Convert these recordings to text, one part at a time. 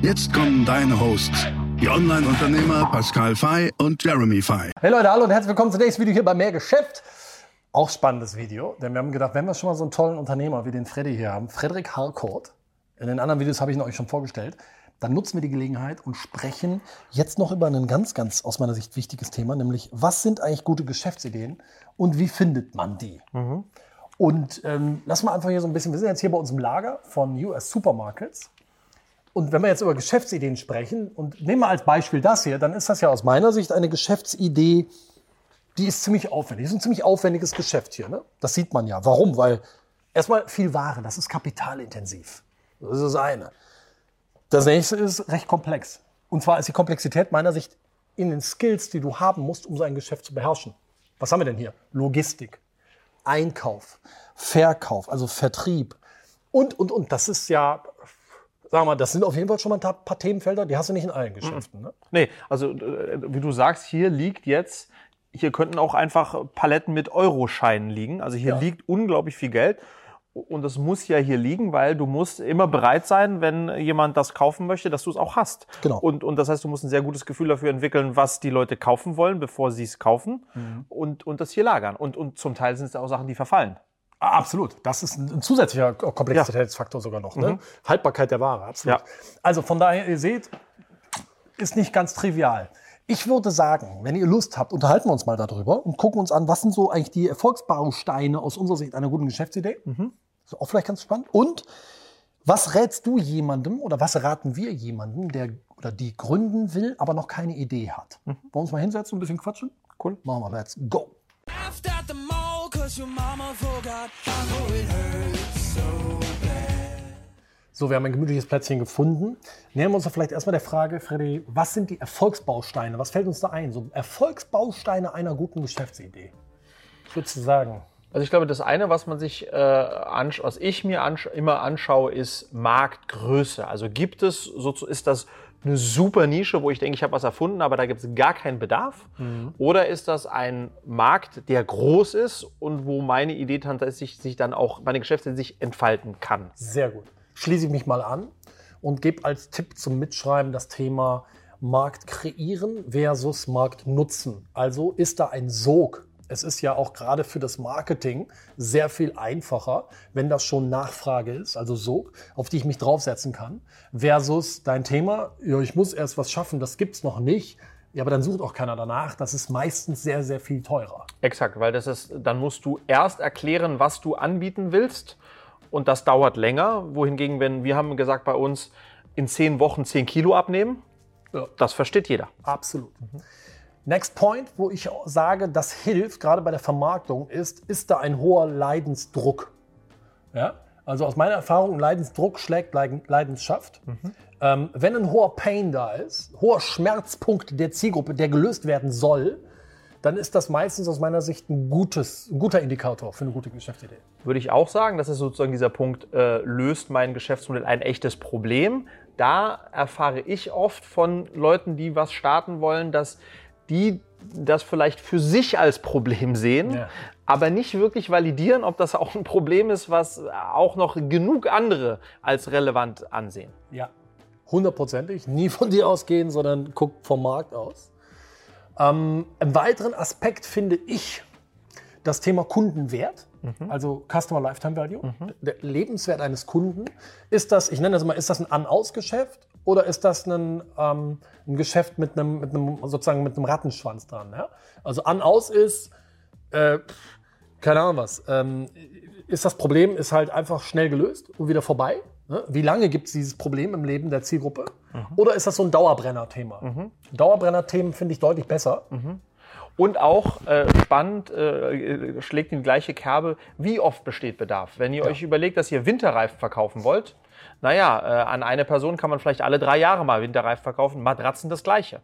Jetzt kommen deine Hosts, die Online-Unternehmer Pascal Fay und Jeremy Fay. Hey Leute, hallo und herzlich willkommen zum nächsten Video hier bei Mehr Geschäft. Auch spannendes Video, denn wir haben gedacht, wenn wir schon mal so einen tollen Unternehmer wie den Freddy hier haben, Frederik Harcourt, in den anderen Videos habe ich ihn euch schon vorgestellt, dann nutzen wir die Gelegenheit und sprechen jetzt noch über ein ganz, ganz aus meiner Sicht wichtiges Thema, nämlich was sind eigentlich gute Geschäftsideen und wie findet man die? Mhm. Und ähm, lass mal einfach hier so ein bisschen, wir sind jetzt hier bei uns im Lager von US Supermarkets und wenn wir jetzt über Geschäftsideen sprechen und nehmen wir als Beispiel das hier, dann ist das ja aus meiner Sicht eine Geschäftsidee, die ist ziemlich aufwendig. Das ist ein ziemlich aufwendiges Geschäft hier. Ne? Das sieht man ja. Warum? Weil erstmal viel Ware, das ist kapitalintensiv. Das ist das eine. Das nächste ist recht komplex. Und zwar ist die Komplexität meiner Sicht in den Skills, die du haben musst, um so ein Geschäft zu beherrschen. Was haben wir denn hier? Logistik, Einkauf, Verkauf, also Vertrieb und, und, und. Das ist ja Sag mal, das sind auf jeden Fall schon mal ein paar Themenfelder, die hast du nicht in allen Geschäften. Ne? Nee, also äh, wie du sagst, hier liegt jetzt, hier könnten auch einfach Paletten mit Euroscheinen liegen. Also hier ja. liegt unglaublich viel Geld. Und das muss ja hier liegen, weil du musst immer bereit sein, wenn jemand das kaufen möchte, dass du es auch hast. Genau. Und, und das heißt, du musst ein sehr gutes Gefühl dafür entwickeln, was die Leute kaufen wollen, bevor sie es kaufen mhm. und, und das hier lagern. Und, und zum Teil sind es auch Sachen, die verfallen. Ah, absolut. Das ist ein, zusätzlicher Komplexitätsfaktor ja. sogar noch. Ne? Mhm. Haltbarkeit der Ware, absolut. Ja. Also von daher, ihr seht, ist nicht ganz trivial. Ich würde sagen, wenn ihr Lust habt, unterhalten wir uns mal darüber und gucken uns an, was sind so eigentlich die Erfolgsbausteine aus unserer Sicht einer guten Geschäftsidee. Mhm. Das ist auch vielleicht ganz spannend. Und was rätst du jemandem oder was raten wir jemandem, der oder die gründen will, aber noch keine Idee hat? Mhm. Wollen wir uns mal hinsetzen und ein bisschen quatschen? Cool. Machen wir, let's go. So So, wir haben ein gemütliches Plätzchen gefunden. Nähern wir uns doch vielleicht erstmal der Frage, Freddy, was sind die Erfolgsbausteine? Was fällt uns da ein? So Erfolgsbausteine einer guten Geschäftsidee. Was würdest du sagen? Also ich glaube, das eine, was man sich, äh, was ich mir ansch immer anschaue, ist Marktgröße. Also gibt es, so ist das eine super Nische, wo ich denke, ich habe was erfunden, aber da gibt es gar keinen Bedarf? Mhm. Oder ist das ein Markt, der groß ist und wo meine Idee tatsächlich sich dann auch, meine Geschäfte sich entfalten kann? Sehr gut. Schließe ich mich mal an und gebe als Tipp zum Mitschreiben das Thema Markt kreieren versus Markt nutzen. Also ist da ein Sog es ist ja auch gerade für das Marketing sehr viel einfacher, wenn das schon Nachfrage ist, also so, auf die ich mich draufsetzen kann, versus dein Thema, ja, ich muss erst was schaffen, das gibt's noch nicht. Ja, aber dann sucht auch keiner danach. Das ist meistens sehr, sehr viel teurer. Exakt, weil das ist, dann musst du erst erklären, was du anbieten willst. Und das dauert länger. Wohingegen, wenn wir haben gesagt bei uns, in zehn Wochen zehn Kilo abnehmen, ja. das versteht jeder. Absolut. Mhm. Next Point, wo ich sage, das hilft, gerade bei der Vermarktung, ist, ist da ein hoher Leidensdruck. Ja? Also aus meiner Erfahrung, Leidensdruck schlägt Leidenschaft. Mhm. Ähm, wenn ein hoher Pain da ist, hoher Schmerzpunkt der Zielgruppe, der gelöst werden soll, dann ist das meistens aus meiner Sicht ein, gutes, ein guter Indikator für eine gute Geschäftsidee. Würde ich auch sagen, das ist sozusagen dieser Punkt, äh, löst mein Geschäftsmodell ein echtes Problem. Da erfahre ich oft von Leuten, die was starten wollen, dass die das vielleicht für sich als Problem sehen, ja. aber nicht wirklich validieren, ob das auch ein Problem ist, was auch noch genug andere als relevant ansehen. Ja, hundertprozentig. Nie von dir ausgehen, sondern guck vom Markt aus. Ähm, Im weiteren Aspekt finde ich das Thema Kundenwert, mhm. also Customer Lifetime Value, mhm. der Lebenswert eines Kunden. Ist das, ich nenne das mal, ist das ein An-Aus-Geschäft oder ist das ein, ähm, ein Geschäft mit einem, mit einem, sozusagen mit einem Rattenschwanz dran? Ja? Also An-Aus ist, äh, keine Ahnung was, ähm, ist das Problem, ist halt einfach schnell gelöst und wieder vorbei. Ne? Wie lange gibt es dieses Problem im Leben der Zielgruppe? Mhm. Oder ist das so ein Dauerbrenner-Thema? Mhm. Dauerbrenner-Themen finde ich deutlich besser. Mhm. Und auch äh, spannend, äh, schlägt in die gleiche Kerbe, wie oft besteht Bedarf? Wenn ihr ja. euch überlegt, dass ihr Winterreifen verkaufen wollt, Naja, äh, an eine Person kann man vielleicht alle drei Jahre mal Winterreifen verkaufen. Matratzen das Gleiche.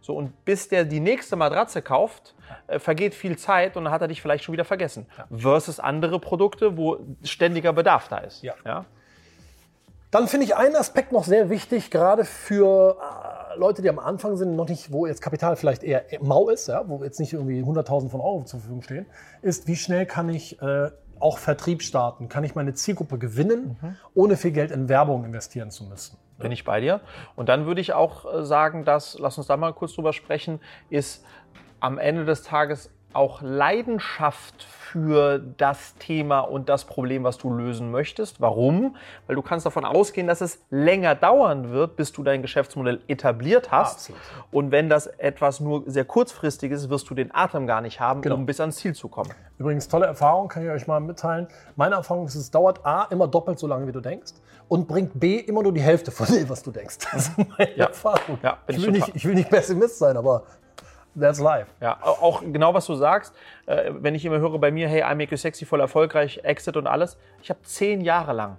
So, und bis der die nächste Matratze kauft, äh, vergeht viel Zeit und dann hat er dich vielleicht schon wieder vergessen. Versus andere Produkte, wo ständiger Bedarf da ist. Ja. Ja? Dann finde ich einen Aspekt noch sehr wichtig, gerade für äh, Leute, die am Anfang sind, noch nicht, wo jetzt Kapital vielleicht eher mau ist, ja, wo jetzt nicht irgendwie 100.000 von Euro zur Verfügung stehen, ist, wie schnell kann ich äh, auch Vertrieb starten? Kann ich meine Zielgruppe gewinnen, ohne viel Geld in Werbung investieren zu müssen? Bin ich bei dir. Und dann würde ich auch äh, sagen, dass, lass uns da mal kurz drüber sprechen, ist am Ende des Tages auch Leidenschaft für das Thema und das Problem, was du lösen möchtest. Warum? Weil du kannst davon ausgehen, dass es länger dauern wird, bis du dein Geschäftsmodell etabliert hast. Absolut. Und wenn das etwas nur sehr kurzfristig ist, wirst du den Atem gar nicht haben, Genau. um bis ans Ziel zu kommen. Übrigens, tolle Erfahrung, kann ich euch mal mitteilen. Meine Erfahrung ist, es dauert A, immer doppelt so lange, wie du denkst, und bringt B, immer nur die Hälfte von dem, was du denkst. Das ist meine Ja. Erfahrung. Ja, ich, will nicht, ich will nicht Pessimist sein, aber that's life. Ja, au- auch genau was du sagst, äh, wenn ich immer höre bei mir, hey, I make you sexy, voll erfolgreich, Exit und alles. Ich habe zehn Jahre lang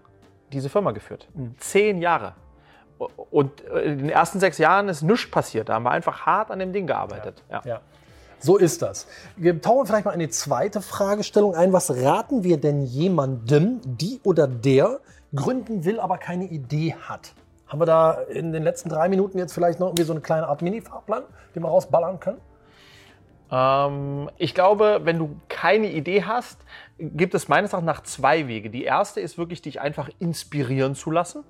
diese Firma geführt. Zehn Jahre. Und äh, in den ersten sechs Jahren ist nichts passiert. Da haben wir einfach hart an dem Ding gearbeitet. Ja. Ja. So ist das. Wir tauchen vielleicht mal in die zweite Fragestellung ein. Was raten wir denn jemandem, die oder der gründen will, aber keine Idee hat? Haben wir da in den letzten drei Minuten jetzt vielleicht noch irgendwie so eine kleine Art Mini-Fahrplan, den wir rausballern können? Ähm, ich glaube, wenn du keine Idee hast, gibt es meines Erachtens nach zwei Wege. Die erste ist wirklich, dich einfach inspirieren zu lassen,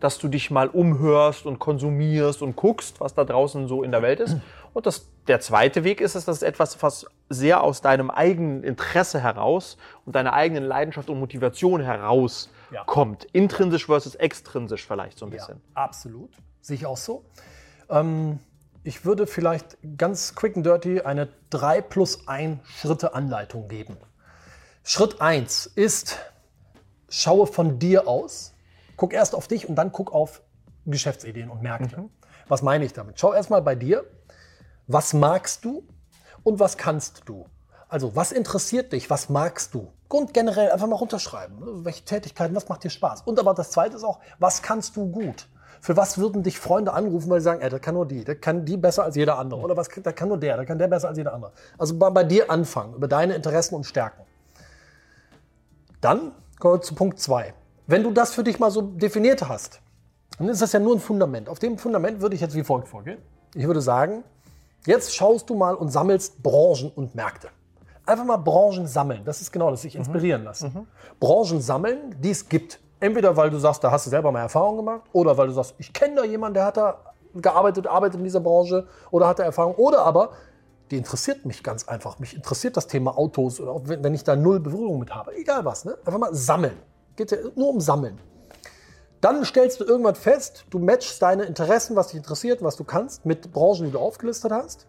dass du dich mal umhörst und konsumierst und guckst, was da draußen so in der Welt ist. Und das, der zweite Weg ist, dass es etwas, was sehr aus deinem eigenen Interesse heraus und deiner eigenen Leidenschaft und Motivation heraus Ja. kommt. Intrinsisch versus extrinsisch vielleicht so ein bisschen. absolut. Sehe ich auch so. Ähm, ich würde vielleicht ganz quick and dirty eine 3 plus 1 Schritte Anleitung geben. Schritt 1 ist, schaue von dir aus, guck erst auf dich und dann guck auf Geschäftsideen und Märkte. Was meine ich damit? Schau erstmal bei dir, was magst du und was kannst du? Also, was interessiert dich? Was magst du? Und generell einfach mal runterschreiben. ne? Welche Tätigkeiten, was macht dir Spaß? Und aber das zweite ist auch, was kannst du gut? Für was würden dich Freunde anrufen, weil sie sagen, ey, der kann nur die, der kann die besser als jeder andere. Oder was, der kann nur der, der kann der besser als jeder andere. Also bei, bei dir anfangen, über deine Interessen und Stärken. Dann kommen wir zu Punkt 2. Wenn du das für dich mal so definiert hast, dann ist das ja nur ein Fundament. Auf dem Fundament würde ich jetzt wie folgt vorgehen. Ich würde sagen, jetzt schaust du mal und sammelst Branchen und Märkte. Einfach mal Branchen sammeln. Das ist genau das, sich inspirieren lassen. Branchen sammeln, die es gibt. Entweder weil du sagst, da hast du selber mal Erfahrung gemacht, oder weil du sagst, ich kenne da jemanden, der hat da gearbeitet, arbeitet in dieser Branche oder hat da Erfahrung. Oder aber, die interessiert mich ganz einfach. Mich interessiert das Thema Autos oder auch wenn wenn ich da null Berührung mit habe. Egal was, ne? Einfach mal sammeln. Geht ja nur um Sammeln. Dann stellst du irgendwann fest, du matchst deine Interessen, was dich interessiert, was du kannst, mit Branchen, die du aufgelistet hast.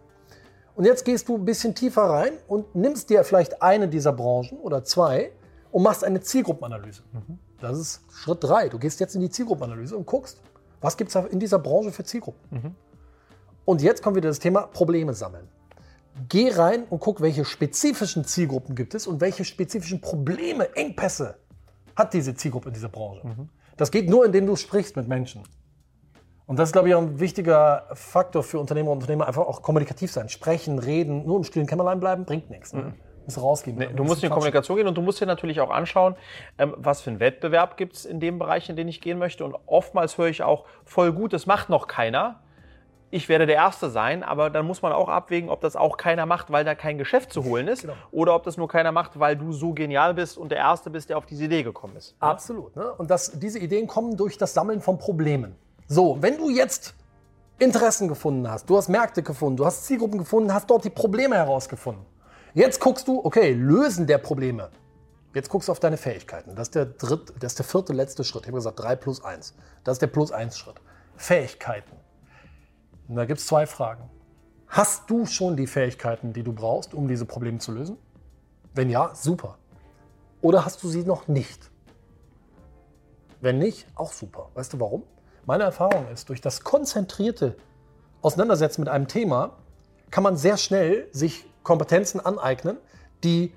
Und jetzt gehst du ein bisschen tiefer rein und nimmst dir vielleicht eine dieser Branchen oder zwei und machst eine Zielgruppenanalyse. Das ist Schritt drei. Du gehst jetzt in die Zielgruppenanalyse und guckst, was gibt es in dieser Branche für Zielgruppen. Und jetzt kommt wieder das Thema Probleme sammeln. Geh rein und guck, welche spezifischen Zielgruppen gibt es und welche spezifischen Probleme, Engpässe hat diese Zielgruppe in dieser Branche. Das geht nur, indem du sprichst mit Menschen. Und das ist, glaube ich, auch ein wichtiger Faktor für Unternehmer und Unternehmer, einfach auch kommunikativ sein. Sprechen, reden, nur im stillen Kämmerlein bleiben, bringt nichts. Ne? Musst rausgehen. Nee, du musst in die Kommunikation gehen und du musst dir natürlich auch anschauen, ähm, was für einen Wettbewerb gibt es in dem Bereich, in den ich gehen möchte. Und oftmals höre ich auch, voll gut, das macht noch keiner. Ich werde der Erste sein, aber dann muss man auch abwägen, ob das auch keiner macht, weil da kein Geschäft zu holen ist, Genau. oder ob das nur keiner macht, weil du so genial bist und der Erste bist, der auf diese Idee gekommen ist. Absolut. Ne? Und das, diese Ideen kommen durch das Sammeln von Problemen. So, wenn du jetzt Interessen gefunden hast, du hast Märkte gefunden, du hast Zielgruppen gefunden, hast dort die Probleme herausgefunden. Jetzt guckst du, okay, Lösen der Probleme. Jetzt guckst du auf deine Fähigkeiten. Das ist der dritte, das ist der vierte letzte Schritt. Ich habe gesagt, 3 plus 1. Das ist der plus 1 Schritt. Fähigkeiten. Und da gibt es zwei Fragen. Hast du schon die Fähigkeiten, die du brauchst, um diese Probleme zu lösen? Wenn ja, super. Oder hast du sie noch nicht? Wenn nicht, auch super. Weißt du warum? Meine Erfahrung ist, durch das konzentrierte Auseinandersetzen mit einem Thema kann man sehr schnell sich Kompetenzen aneignen, die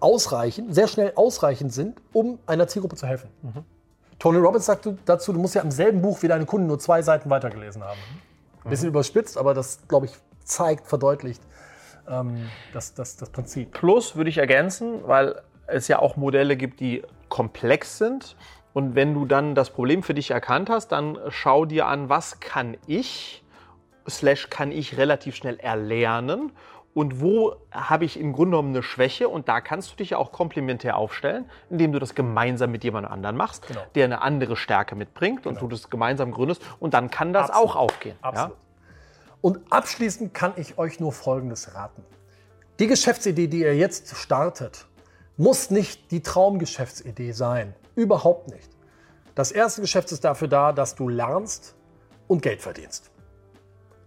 ausreichen, sehr schnell ausreichend sind, um einer Zielgruppe zu helfen. Tony Robbins sagt dazu, du musst ja im selben Buch wie deine Kunden nur zwei Seiten weitergelesen haben. Ein bisschen mhm. überspitzt, aber das, glaube ich, zeigt, verdeutlicht ähm, das, das, das Prinzip. Plus würde ich ergänzen, weil es ja auch Modelle gibt, die komplex sind. Und wenn du dann das Problem für dich erkannt hast, dann schau dir an, was kann ich, slash kann ich relativ schnell erlernen und wo habe ich im Grunde genommen eine Schwäche und da kannst du dich ja auch komplementär aufstellen, indem du das gemeinsam mit jemand anderem machst, genau. der eine andere Stärke mitbringt genau. und du das gemeinsam gründest und dann kann das Absolut. auch aufgehen. Absolut. Ja? Und abschließend kann ich euch nur Folgendes raten. Die Geschäftsidee, die ihr jetzt startet, muss nicht die Traumgeschäftsidee sein. Überhaupt nicht. Das erste Geschäft ist dafür da, dass du lernst und Geld verdienst.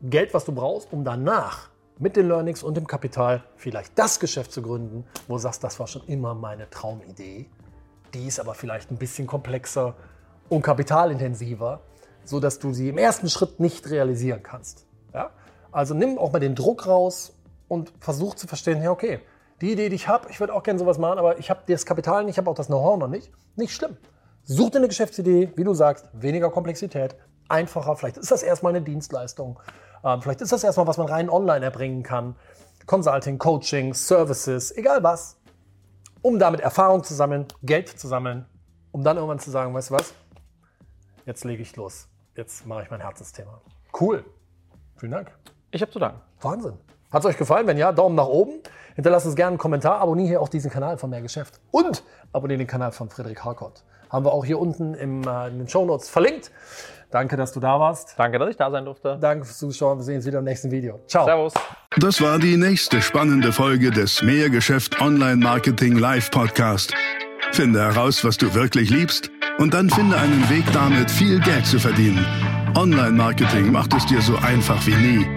Geld, was du brauchst, um danach mit den Learnings und dem Kapital vielleicht das Geschäft zu gründen, wo du sagst, das war schon immer meine Traumidee. Die ist aber vielleicht ein bisschen komplexer und kapitalintensiver, sodass du sie im ersten Schritt nicht realisieren kannst. Ja? Also nimm auch mal den Druck raus und versuch zu verstehen, ja okay, die Idee, die ich habe, ich würde auch gerne sowas machen, aber ich habe das Kapital nicht, ich habe auch das Know-how noch nicht. Nicht schlimm. Such dir eine Geschäftsidee, wie du sagst, weniger Komplexität, einfacher. Vielleicht ist das erstmal eine Dienstleistung. Ähm, vielleicht ist das erstmal, was man rein online erbringen kann. Consulting, Coaching, Services, egal was. Um damit Erfahrung zu sammeln, Geld zu sammeln, um dann irgendwann zu sagen, weißt du was? Jetzt lege ich los. Jetzt mache ich mein Herzensthema. Cool. Vielen Dank. Ich habe zu danken. Wahnsinn. Hat es euch gefallen? Wenn ja, Daumen nach oben. Hinterlasst uns gerne einen Kommentar. Abonniere hier auch diesen Kanal von Mehr Geschäft. Und abonniere den Kanal von Friedrich Harkott. Haben wir auch hier unten im, äh, in den Show Notes verlinkt. Danke, dass du da warst. Danke, dass ich da sein durfte. Danke fürs Zuschauen. Wir sehen uns wieder im nächsten Video. Ciao. Servus. Das war die nächste spannende Folge des Mehrgeschäft Online Marketing Live Podcast. Finde heraus, was du wirklich liebst und dann finde einen Weg damit, viel Geld zu verdienen. Online Marketing macht es dir so einfach wie nie.